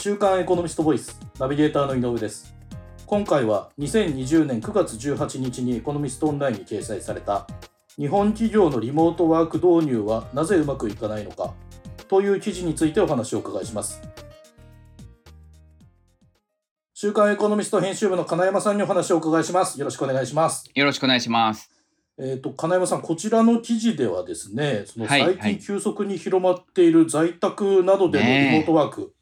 週刊エコノミストボイスナビゲーターの井上です。今回は2020年9月18日にエコノミストオンラインに掲載された日本企業のリモートワーク導入はなぜうまくいかないのかという記事についてお話をお伺いします。週刊エコノミスト編集部の金山さんにお話をお伺いします。よろしくお願いします。よろしくお願いします。えーと、金山さん、こちらの記事ではですね、そのはい。最近急速に広まっている在宅などでのリモートワーク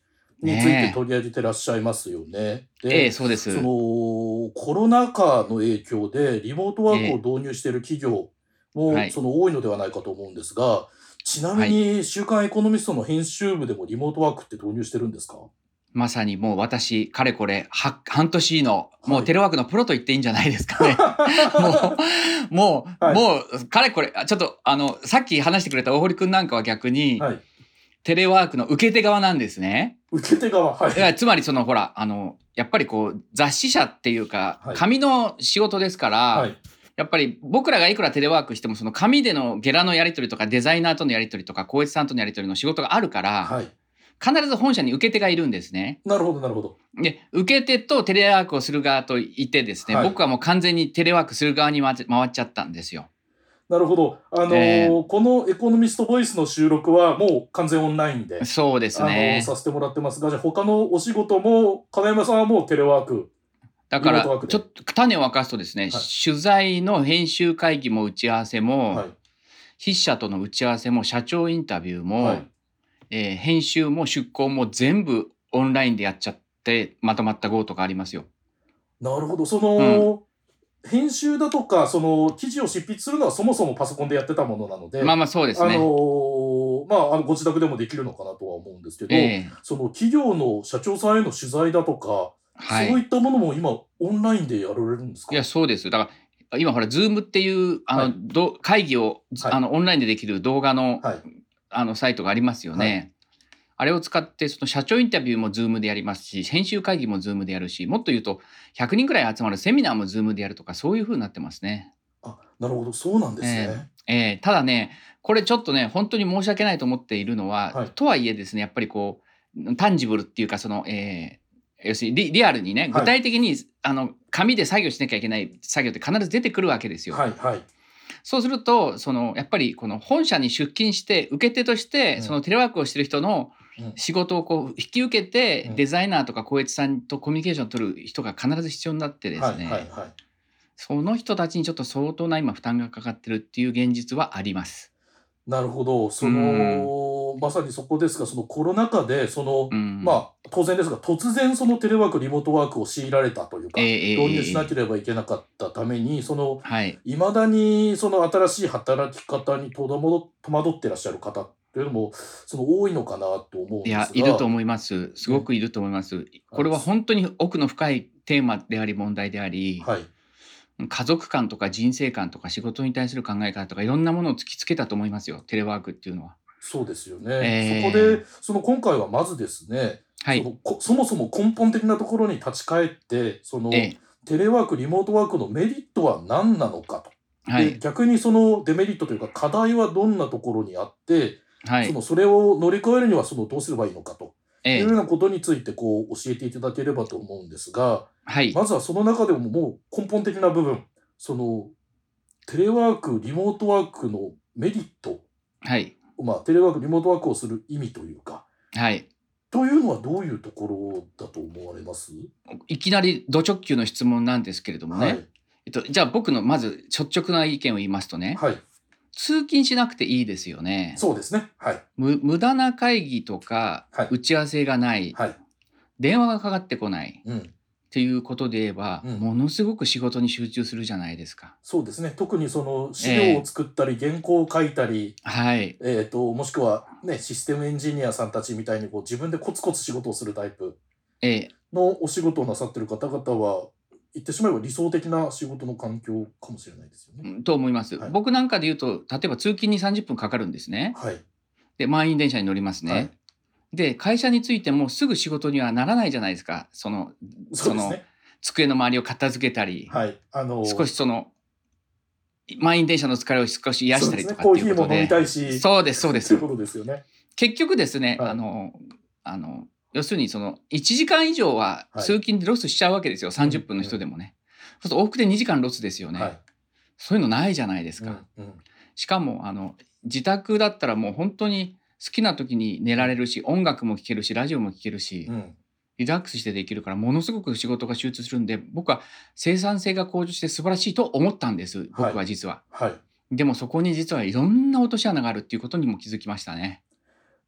についてねえ取り上げてらっしゃいますよね。えで、えそうです。そのコロナ禍の影響でリモートワークを導入している企業も、はい。その多いのではないかと思うんですが、ちなみに週刊エコノミストの編集部でもリモートワークって導入してるんですか？まさにもう私かれこれは半年のもはい。うテレワークのプロと言っていいんじゃないですかね。もうもう、はい。もうかれこれあちょっとあのさっき話してくれた大堀君なんかは逆に、はい。テレワークの受け手側なんですね受け手側、はい。いやつまりそのほらあのやっぱりこう雑誌社っていうか、はい紙の仕事ですから、はい。やっぱり僕らがいくらテレワークしてもその紙でのゲラのやり取りとかデザイナーとのやり取りとか光一さんとのやり取りの仕事があるから、はい。必ず本社に受け手がいるんですね。なるほど、なるほど。で受け手とテレワークをする側といてですね、はい僕はもう完全にテレワークする側に回っ回っちゃったんですよ。なるほど。あのーえこのエコノミストボイスの収録はもう完全オンラインで、そうですあのーね。させてもらってますが、じゃあ他のお仕事も、金山さんはもうテレワーク。だからちょっと種を明かすとですね、はい取材の編集会議も打ち合わせも、はい。筆者との打ち合わせも社長インタビューも、はい。えー編集も出稿も全部オンラインでやっちゃってまとまった号とかありますよ。なるほど。その、編集だとか、その、記事を執筆するのはそもそもパソコンでやってたものなので、まあまあそうですね。あのーまあ、あのご自宅でもできるのかなとは思うんですけど、ええ。その企業の社長さんへの取材だとか、はい。そういったものも今、オンラインでやられるんですか？いやそうです。だから今ほら Zoom っていうあの、はい。ど会議を、はい。あのオンラインでできる動画の,、はい。あのサイトがありますよね。あれを使ってその社長インタビューも Zoom でやりますし編集会議も Zoom でやるしもっと言うと100人くらい集まるセミナーも Zoom でやるとかそういう風になってますね。あ、なるほど。そうなんですね。えーただねこれちょっとね本当に申し訳ないと思っているのは、はいとはいえですねやっぱりこうタンジブルっていうかその、えー要するにリリアルにね具体的に、あの紙で作業しなきゃいけない作業って必ず出てくるわけですよ。はい、はい。そうするとそのやっぱりこの本社に出勤して受け手として、うんそのテレワークをしてる人のうん仕事をこう引き受けて、うん。デザイナーとか光悦さんとコミュニケーションを取る人が必ず必要になってですね、はい、はい、はい。その人たちにちょっと相当な今負担がかかってるっていう現実はあります。なるほど。その、まさにそこですが、そのコロナ禍で、その、うん。まあ、当然ですが、突然そのテレワーク、リモートワークを強いられたというか、ええええ導入しなければいけなかったために、その、はい、いまだにその新しい働き方に戸惑戸惑ってらっしゃる方っていうのも、その多いのかなと思うんですが。いやいると思いますすごくいると思います。これは本当に奥の深いテーマであり問題であり、はい。家族観とか人生観とか仕事に対する考え方とかいろんなものを突きつけたと思いますよテレワークっていうのは。そうですよね。ええそこで、その今回はまずですね、はい、そそもそも根本的なところに立ち返って、その、ええテレワーク、リモートワークのメリットは何なのかと。はいで逆にそのデメリットというか課題はどんなところにあって、はい。そのそれを乗り越えるにはそのどうすればいいのかと。ええ。いうようなことについてこう教えていただければと思うんですが、はい。まずはその中でももう根本的な部分、そのテレワーク、リモートワークのメリット、はい。まあ、テレワーク、リモートワークをする意味というか、はい。というのはどういうところだと思われます？いきなりド直球の質問なんですけれどもね、はい。えっと、じゃあ僕のまず率直な意見を言いますとね。はい。通勤しなくていいですよね。そうですね。はい。む無駄な会議とかはい打ち合わせがない、はい。電話がかかってこないうん。っていうことで言えば、うんものすごく仕事に集中するじゃないですか。そうですね。特にその資料を作ったり、原稿を書いたり、はいえー、ともしくは、ね、システムエンジニアさんたちみたいにこう自分でコツコツ仕事をするタイプええのお仕事をなさってる方々は言ってしまえば理想的な仕事の環境かもしれないですよね。うんと思います、はい。僕なんかで言うと例えば通勤に30分かかるんですね。はい、で満員電車に乗りますね、はい。で会社についてもすぐ仕事にはならないじゃないですか。そののそうですね。机の周りを片付けたり、はい、あの少しその満員電車の疲れを少し癒したりとかそうですね、コーヒーっていうことでも飲みたいし、そうですそうです。というですよね。結局ですね、はい。あのあの要するにその1時間以上ははい通勤でロスしちゃうわけですよ、30分の人でもね。そうすると往復で2時間ロスですよね、はい。そういうのないじゃないですか。うんうんしかもあの自宅だったらもう本当に好きな時に寝られるし音楽も聴けるしラジオも聴けるし、うんリラックスしてできるからものすごく仕事が集中するんで僕は生産性が向上して素晴らしいと思ったんです僕は実は。はい。でもそこに実はいろんな落とし穴があるっていうことにも気づきましたね。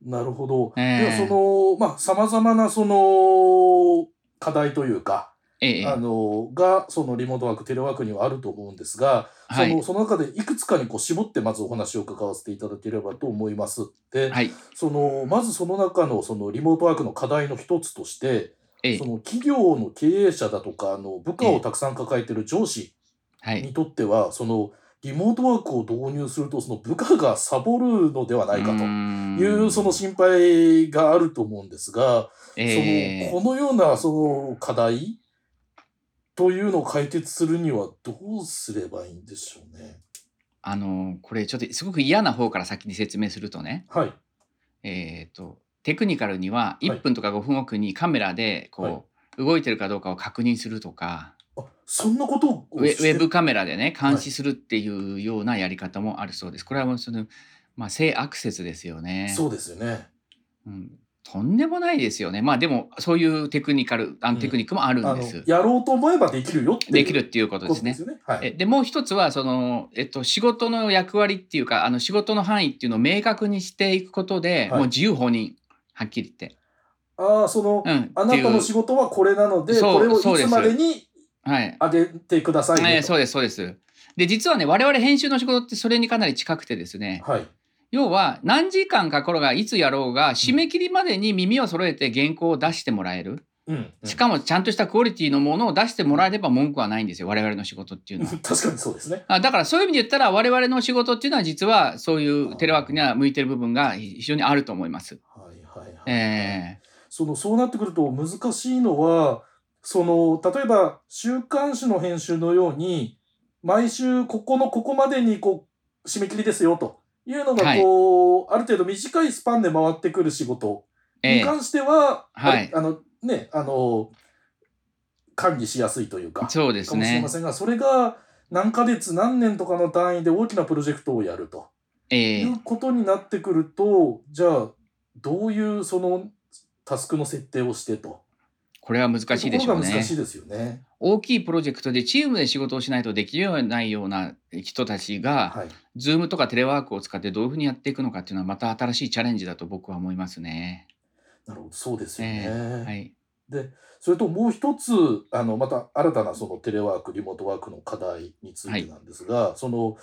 なるほど。ええ。ではそのまあさまざまなその課題というか、ええ。あのがそのリモートワークテレワークにはあると思うんですが、はい。そのその中でいくつかにこう絞ってまずお話を伺わせていただければと思います。で、はい。そのまずその中のそのリモートワークの課題の一つとして、ええ。その企業の経営者だとかあの部下をたくさん抱えている上司はい。にとっては、そのリモートワークを導入するとその部下がサボるのではないかと。いうその心配があると思うんですが、ええ。そのこのようなその課題というのを解決するにはどうすればいいんでしょうね。あのこれちょっとすごく嫌な方から先に説明するとね。はい。えー、とテクニカルにははい。1分とか5分おきにカメラでこう、はい。動いてるかどうかを確認するとかあそんなことをウェブカメラでね監視するっていうようなやり方もあるそうです。これはもうその、まあ、性アクセスですよね。そうですよね。うん、とんでもないですよね。まあでもそういうテクニカルあうんのテクニックもあるんです。やろうと思えばできるよできるっていうことこですね。とでね。はい。えでもう一つはその、えっと、仕事の役割っていうかあの仕事の範囲っていうのを明確にしていくことで、はいもう自由放任はっきり言って。ああその、うん、あなたの仕事はこれなのでこれをいつまでにはい上げてくださいねと。えーそうですそうです。で実はね我々編集の仕事ってそれにかなり近くてですねはい。要は何時間かころがいつやろうが締め切りまでに耳を揃えて原稿を出してもらえるうん。しかもちゃんとしたクオリティのものを出してもらえれば文句はないんですよ我々の仕事っていうのは。確かにそうですね。あだからそういう意味で言ったら我々の仕事っていうのは実はそういうテレワークには向いてる部分が非常にあると思います。はいはいはい。えそのそうなってくると難しいのはその例えば週刊誌の編集のように毎週ここのここまでにこう締め切りですよと。いうのがこう、ある程度短いスパンで回ってくる仕事。ーえ。ーに関しては、はい。あのねあの管理しやすいというか。そうですかもしれねま。せんがそれが何ヶ月何年とかの単位で大きなプロジェクトをやると。えーいうことになってくるとじゃあどういうそのタスクの設定をしてと。これは難しいでしょうね難し。いですよね。大きいプロジェクトでチームで仕事をしないとできないような人たちが、はい。Zoom とかテレワークを使ってどういうふうにやっていくのかっていうのはまた新しいチャレンジだと僕は思いますね。なるほど、そうですよね。えはい、で、それともう一つ、あの、また新たなそのテレワーク、リモートワークの課題についてなんですが、その、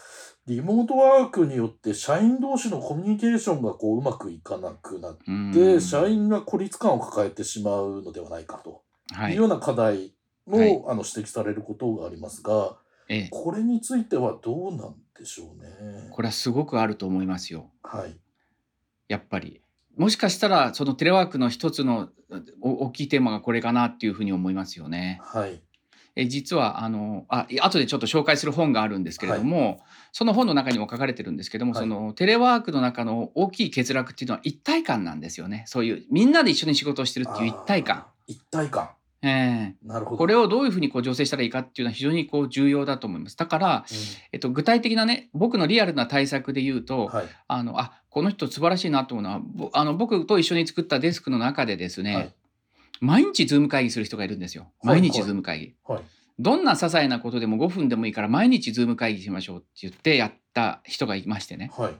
リモートワークによって社員同士のコミュニケーションがこううまくいかなくなっうんて、社員が孤立感を抱えてしまうのではないかとはいいうような課題も、はいあの指摘されることがありますが、ええ、これについてはどうなんでしょうね。これはすごくあると思いますよ。はい。やっぱり。もしかしたらそのテレワークの一つのお大きいテーマがこれかなっていうふうに思いますよね。はい。え実はあのあ後でちょっと紹介する本があるんですけれども、その本の中にも書かれてるんですけども、はいそのテレワークの中の大きい欠落っていうのは一体感なんですよねそういうみんなで一緒に仕事をしてるっていう一体感。一体感。ええなるほど。これをどういうふうにこう醸成したらいいかっていうのは非常にこう重要だと思います。だから、えっと、具体的なね僕のリアルな対策で言うと、はい。あのあこの人素晴らしいなと思うのはぼあの僕と一緒に作ったデスクの中でですね、はい。毎日 Zoom 会議する人がいるんですよ。はい毎日 Zoom 会議。はい。どんな些細なことでも5分でもいいから毎日 Zoom 会議しましょうって言ってやった人がいましてね。はい。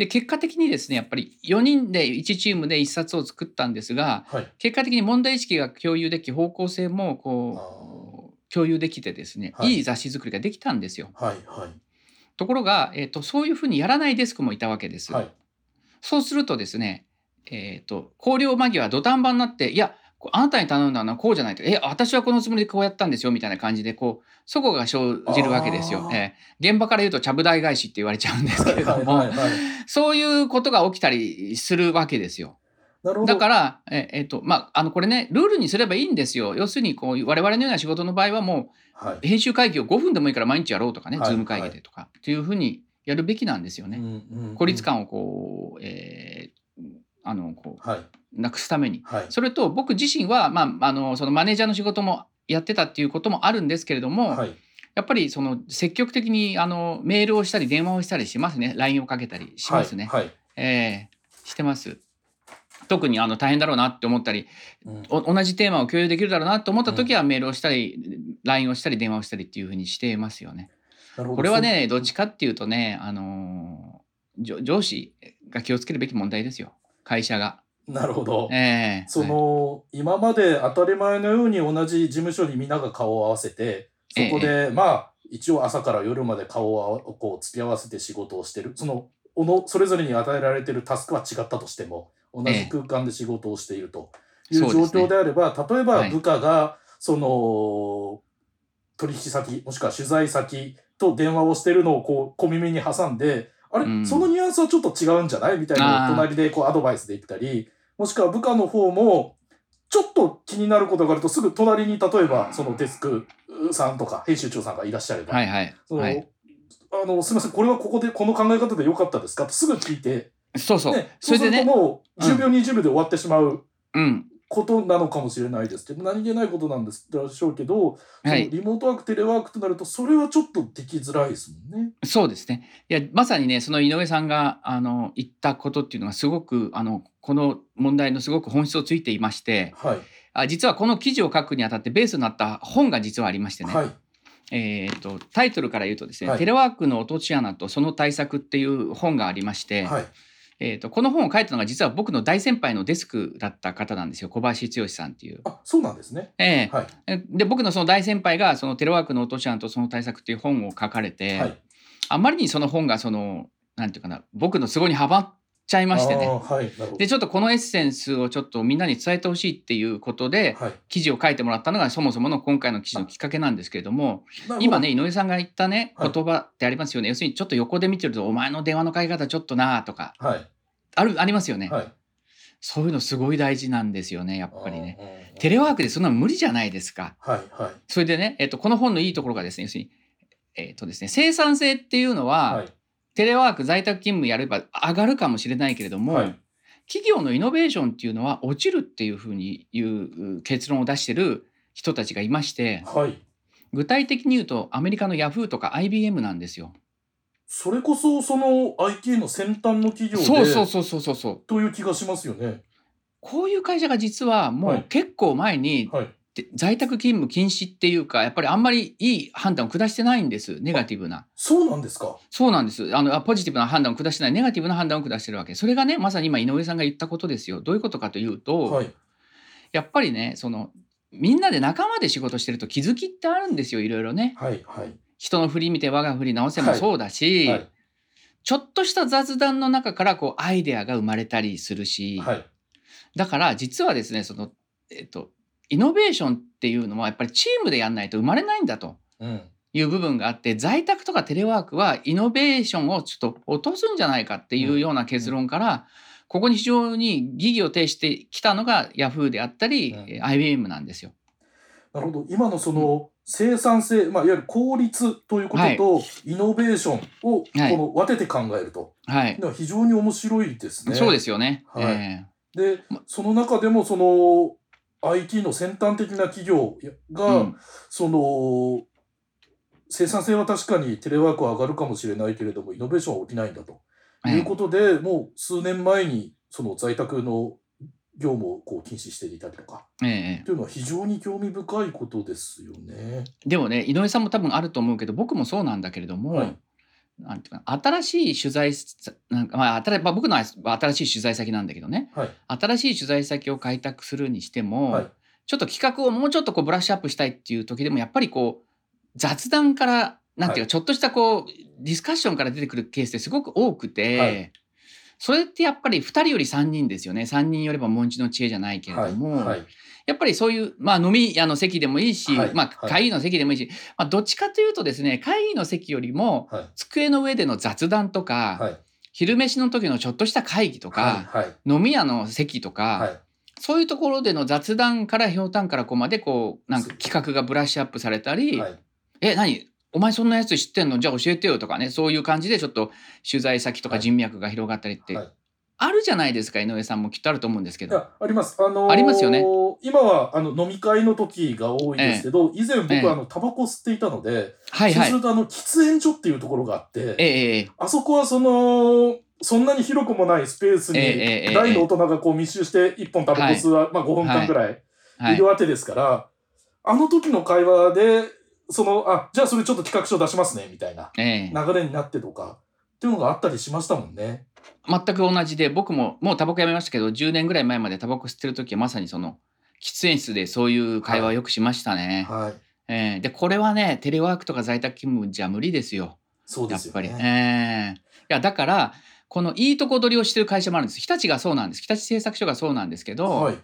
で結果的にですねやっぱり4人で1チームで1冊を作ったんですがはい。結果的に問題意識が共有でき方向性もこう共有できてですね、はいい、い雑誌作りができたんですよ。はい。はい。ところが、えー、とそういうふうにやらないデスクもいたわけです。はい。そうするとですね、えー、と考慮間際土壇場になっていやこうあなたに頼んだのはこうじゃないとえ私はこのつもりでこうやったんですよみたいな感じでこうそこが生じるわけですよ。えー現場から言うとちゃぶ台返しって言われちゃうんですけれども、はいはいはいそういうことが起きたりするわけですよ。なるほど。だから、ええっとまあ、あのこれねルールにすればいいんですよ。要するにこう我々のような仕事の場合はもはう編集会議を5分でもいいから毎日やろうとかね、はいズーム会議でとかっていうふうにやるべきなんですよい。ね。うんうんうん孤立感をこう、えーあのこはい。うなくすために。はい。それと僕自身は、まあ、あのそのマネージャーの仕事もやってたっていうこともあるんですけれども、はい。やっぱりその積極的にあのメールをしたり電話をしたりしますね。LINE をかけたりしますね、はい。ええ。してます。特にあの大変だろうなって思ったりうん。お同じテーマを共有できるだろうなと思った時はメールをしたり、LINE をしたり電話をしたりっていうふうにしてますよね。これはねどっちかっていうとね、あの上司が気をつけるべき問題ですよ。会社が。なるほど。ええ。その、今まで当たり前のように同じ事務所にみんなが顔を合わせて、そこで、まあ、一応朝から夜まで顔をこう付き合わせて仕事をしてる。その、おのそれぞれに与えられてるタスクは違ったとしても、同じ空間で仕事をしているという状況であれば、例えばはい。部下が、その、取引先、もしくは取材先と電話をしてるのをこう小耳に挟んで、あれ、うん。そのニュアンスはちょっと違うんじゃない？みたいな隣でこうアドバイスで言ったり、もしくは部下の方も、ちょっと気になることがあるとすぐ隣に例えばそのデスクさんとか編集長さんがいらっしゃれば、はいはい。そのはい。あのすみませんこれはここでこの考え方で良かったですか？とすぐ聞いて、そうそう。ね、それでね、もううん。10秒20秒で終わってしまう。うん。ことなのかもしれないですけど何気ないことなんですでしょうけど、はいリモートワークテレワークとなるとそれはちょっとできづらいですもんね。そうですね。いや、まさにね、その井上さんが、あの、言ったことっていうのがすごく、あの、この問題のすごく本質をついていまして、はい、あ実はこの記事を書くにあたってベースになった本が実はありましてね。はいえー、とタイトルから言うとですね、はいテレワークの落とし穴とその対策っていう本がありまして、はいえー、とこの本を書いたのが実は僕の大先輩のデスクだった方なんですよ小林剛さんっていう。あそうなんですね。ええはいえで僕のその大先輩がそのテレワークの落とし穴とその対策っていう本を書かれて、はいあまりにその本がそのなんていうかな僕の都合にはまっちゃいましてね。はいでちょっとこのエッセンスをちょっとみんなに伝えてほしいっていうことではい。記事を書いてもらったのがそもそもの今回の記事のきっかけなんですけれども今ね井上さんが言ったねはい。言葉ってありますよね、要するにちょっと横で見てると「お前の電話の書き方ちょっとな」とかはい。あるありますよね、はい。そういうのすごい大事なんですよねやっぱりね。ねテレワークでそんなの無理じゃないですか。はいはい。それでね、えっと、この本のいいところがですね要するに、えっとですね、生産性っていうのは、はいテレワーク在宅勤務やれば上がるかもしれないけれども、はい企業のイノベーションっていうのは落ちるっていうふうにいう結論を出してる人たちがいましてはい具体的に言うとアメリカのヤフーとか IBM なんですよ。それこそその IT の先端の企業でそうそうそうそうそうそう。という気がしますよね。こういう会社が実はもはいう結構前にはい。で在宅勤務禁止っていうかやっぱりあんまりいい判断を下してないんですネガティブな。そうなんですか？そうなんですあのあポジティブな判断を下してないネガティブな判断を下してるわけそれがねまさに今井上さんが言ったことですよどういうことかというと、はい。やっぱりねそのみんなで仲間で仕事してると気づきってあるんですよいろいろねはい。はい。人の振り見て我が振り直せもそうだし、はい。ちょっとした雑談の中からこうアイデアが生まれたりするし、はい。だから実はですねその、えっと、イノベーションっていうのはやっぱりチームでやんないと生まれないんだとうん。いう部分があって在宅とかテレワークはイノベーションをちょっと落とすんじゃないかっていうような結論から、ここに非常に疑義を呈してきたのがヤフーであったり、IBM なんですよ。なるほど。今のその生産性、まあいわゆる効率ということと、イノベーションをこはいの分けて考えるとはい非常に面白いですね。そうですよね。はいえでま、その中でもその IT の先端的な企業えが、うん。その生産性は確かにテレワークは上がるかもしれないけれどもイノベーションは起きないんだと。ええ。いうことで、もう数年前にその在宅の業務をこう禁止していたりとか。ええ。というのは非常に興味深いことですよね。でもね井上さんも多分あると思うけど僕もそうなんだけれども、はいなんていうかな新しい取材さなんか、まあ新まあ、僕のは新しい取材先なんだけどね。はい。新しい取材先を開拓するにしても、はい。ちょっと企画をもうちょっとこうブラッシュアップしたいっていう時でもやっぱりこう雑談からなんていうか、はい。ちょっとしたこうディスカッションから出てくるケースってすごく多くて、はい。それってやっぱり2人より3人ですよね。3人よれば文字の知恵じゃないけれはい。ども、はいやっぱりそういう、まあ、飲み屋の席でもいいし、はいまあ、はい。会議の席でもいいし、まあ、どっちかというとですね会議の席よりもはい。机の上での雑談とか、はい。昼飯の時のちょっとした会議とか、はいはい。飲み屋の席とか、はい。そういうところでの雑談からひょうたんからこうまでこうなんか企画がブラッシュアップされたり「はい。え何？お前そんなやつ知ってんの？じゃあ教えてよ」とかねそういう感じでちょっと取材先とかはい。人脈が広がったりってはいあるじゃないですか井上さんもきっとあると思うんですけど。あります。あのーありますよね今はあの飲み会の時が多いですけど、以前僕ええはあのタバコ吸っていたので、はいはいそうす。るとあの喫煙所っていうところがあって、えええあそこはそのそんなに広くもないスペースにええええ大の大人がこう密集して1本タバコ吸うは、まあ、5分間ぐらいえはいいる。わけですから、あの時の会話でそのあじゃあそれちょっと企画書出しますねみたいなええ流れになってとかっていうのがあったりしましたもんね。全く同じで僕ももうタバコやめましたけど10年ぐらい前までタバコ吸ってる時はまさにその喫煙室でそういう会話をよくしましたね。はい、ええでこれはねテレワークとか在宅勤務じゃ無理ですよそうでやっぱり。すよね。ええいやだからこのいいとこ取りをしてる会社もあるんです日立がそうなんです日立製作所がそうなんですけど、はい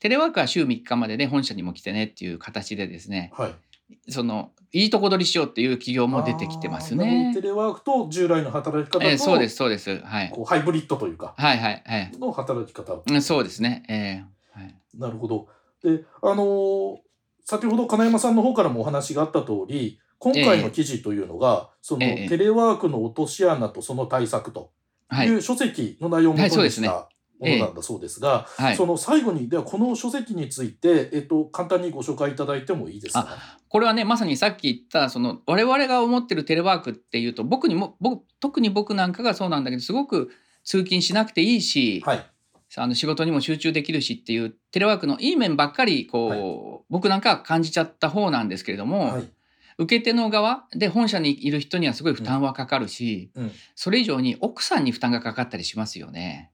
テレワークは週3日までで本社にも来てねっていう形でですねはい。そのいいとこ取りしようっていう企業も出てきてますね。ど。テレワークと従来の働き方と、ええそうですそうです。はい。こうハイブリッドというか。はいはいはい。の働き方。うんそうですね。ええはい。なるほど。で、あのー先ほど金山さんの方からもお話があった通り、今回の記事というのが、そのええテレワークの落とし穴とその対策とはい。いう書籍の内容を元はいそうですね。にしたものなんだそうですが、はいその最後に、ではこの書籍について、えっと、簡単にご紹介いただいてもいいですか？これはねまさにさっき言ったその我々が思ってるテレワークっていうと僕にも僕特に僕なんかがそうなんだけどすごく通勤しなくていいし、はい。あの仕事にも集中できるしっていうテレワークのいい面ばっかりこう、はい僕なんかは感じちゃった方なんですけれども、はい。受け手の側で本社にいる人にはすごい負担はかかるし、うん。それ以上に奥さんに負担がかかったりしますよね。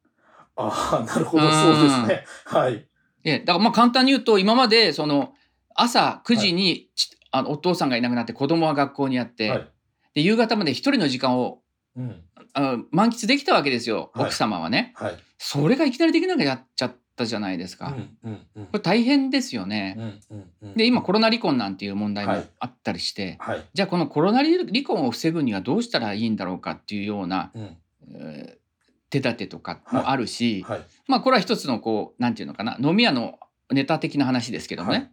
ああ、なるほど、そうですね。はい。えだからまあ簡単に言うと今までその朝9時に、ちあのお父さんがいなくなって子供は学校にあって、はい。で夕方まで一人の時間をうん。あ満喫できたわけですよ、はい奥様はね。はい。それがいきなりできなくなっちゃったじゃないですか。うん。うん。うんこれ大変ですよね。うん。うん。うん。で今コロナ離婚なんていう問題もはいあったりして、はい。じゃあこのコロナ離婚を防ぐにはどうしたらいいんだろうかっていうような、うん。えー手立てとかもあるし、はい。まあこれは一つのこうなんていうのかな飲み屋のネタ的な話ですけどね、はい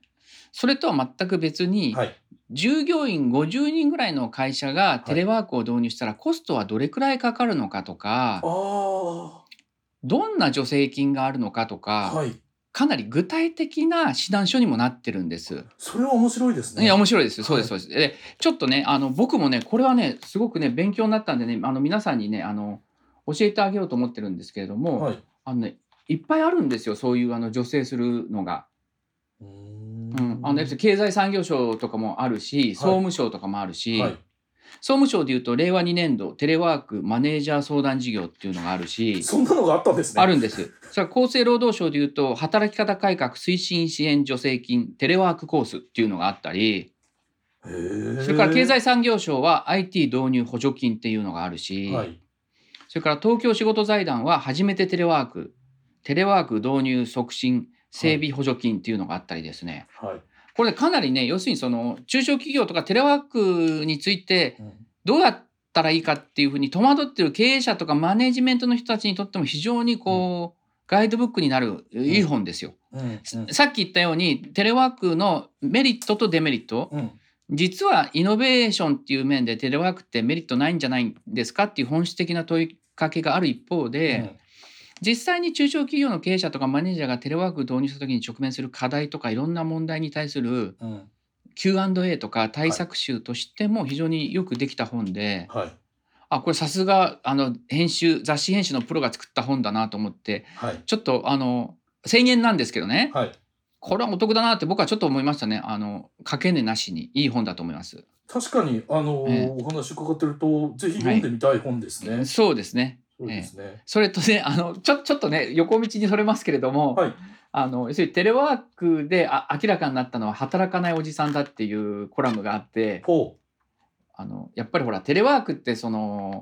それとは全く別に、はい。従業員50人ぐらいの会社がテレワークを導入したらコストはどれくらいかかるのかとか。どんな助成金があるのかとか、はい。かなり具体的な指南書にもなってるんです。それは面白いですね。いや面白いですよそうですはそうです。でちょっとねあの僕もねこれはねすごくね勉強になったんでねあの皆さんにねあの教えてあげようと思ってるんですけれども、はい。あのねいっぱいあるんですよそういうあの助成するのが。うん、あの経済産業省とかもあるし総務省とかもあるし、はい。総務省でいうと令和2年度テレワークマネージャー相談事業っていうのがあるしそんなのがあったんですね。あるんです。それ厚生労働省でいうと働き方改革推進支援助成金テレワークコースっていうのがあったりそれから経済産業省は IT 導入補助金っていうのがあるし、はい。それから東京仕事財団は初めてテレワークテレワーク導入促進整備補助金っていうのがあったりですね、はい。これかなりね要するにその中小企業とかテレワークについてうんどうやったらいいかっていうふうに戸惑ってる経営者とかマネジメントの人たちにとっても非常にこう、ガイドブックになるいい本ですよ。うん。さっき言ったようにテレワークのメリットとデメリットうん。実はイノベーションっていう面でテレワークってメリットないんじゃないんですかっていう本質的な問いかけがある一方で、実際に中小企業の経営者とかマネージャーがテレワーク導入した時に直面する課題とかいろんな問題に対するうん。うん。Q&A とか対策集としても非常によくできた本で、はい。あこれさすがあの編集雑誌編集のプロが作った本だなと思ってはい。ちょっとあの1000円なんですけどね、はい。これはお得だなって僕はちょっと思いましたねあのかけねなしにいい本だと思います。確かに、あのーええお話伺ってると、ぜひ読んでみたい本ですね。そうですねそうですね。それとねあのちょちょっとね横道にそれますけれども、はい。あの要するにテレワークであ明らかになったのは働かないおじさんだっていうコラムがあってほあのやっぱりほらテレワークってその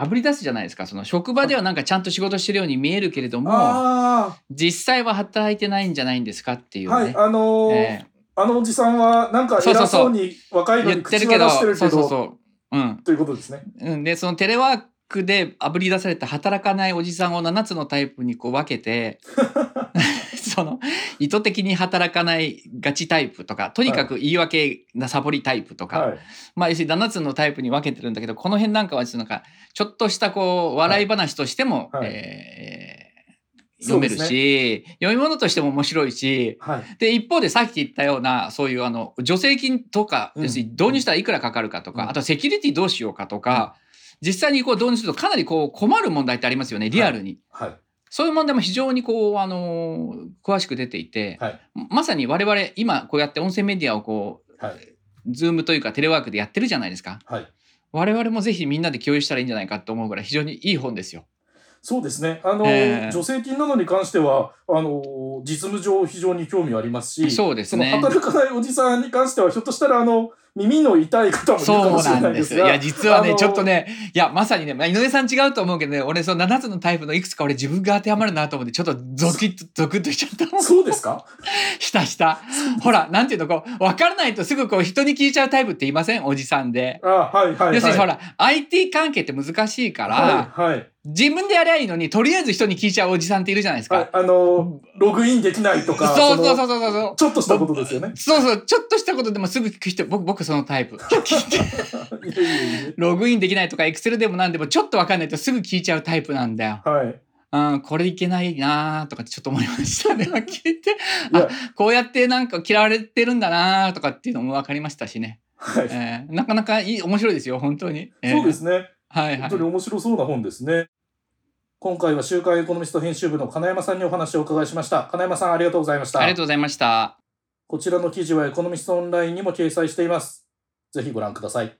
あぶり出すじゃないですかその職場ではなんかちゃんと仕事してるように見えるけれどう。もあ実際は働いてないんじゃないんですかっていあ。うね、はい。あのーえあのおじさんは、なんか偉そうに若いえのに口言ってるけどは出してるけど、そうそうそううんということですね。うん、でそのテレワークであぶり出された働かないおじさんを7つのタイプにこう分けて その意図的に働かないガチタイプとかとにかく言い訳なサボりタイプとか、はい。まあ要するに7つのタイプに分けてるんだけどこの辺なんかはちょっとなんかちょっとしたこう笑い話としても、はいえー読めるし、読み物としても面白いしはい。で一方でさっき言ったようなそういうあの助成金とか、うん要するに導入したらいくらかかるかとか、うんあとセキュリティどうしようかとか、実際にこう導入するとかなりこう困る問題ってありますよねリアルに。はい。そういう問題も非常にこう、あの詳しく出ていて、はい。まさに我々今こうやって音声メディアをこう、はい。ズームというかテレワークでやってるじゃないですか。はい。我々もぜひみんなで共有したらいいんじゃないかと思うぐらい非常にいい本ですよ。そうですね。あの、ええ助成金などに関しては、あの、実務上非常に興味ありますし、そうですねその働かないおじさんに関しては、ひょっとしたら、あの、耳の痛い方もいるかそうもしれないですすが。いや、実はね、ちょっとね、いや、まさにね、まあ、井上さん違うと思うけどね、俺、その7つのタイプのいくつか俺自分が当てはまるなと思って、ちょっとゾキッと、ゾクッとしちゃったもん。そうですか？したした。ほら、なんていうの、こう、分からないとすぐこう、人に聞いちゃうタイプって言いません？おじさんで。あはいはいはい。要するにほら、IT 関係って難しいから、はいはい。自分でやりゃいいのに、とりあえず人に聞いちゃうおじさんっているじゃないですか。はい、あの、ログインできないとか、そうそうのそうそうそう。ちょっとしたことですよね。そうそう、ちょっとしたことでもすぐ聞く人、僕、僕そのタイプ。ログインできないとか、エクセルでも何でもちょっとわかんないとすぐ聞いちゃうタイプなんだよ。はい。うん、これいけないなーとかちょっと思いましたね。聞 いて。あ、こうやってなんか嫌われてるんだなーとかっていうのも分かりましたしね。はい。えーなかなかいい、面白いですよ、本当に。えーそうですね。はいはい本当。に面白そうな本ですね。今回は週刊エコノミスト編集部の金山さんにお話をお伺いしました。金山さんありがとうございました。ありがとうございました。こちらの記事はエコノミストオンラインにも掲載しています。ぜひご覧ください。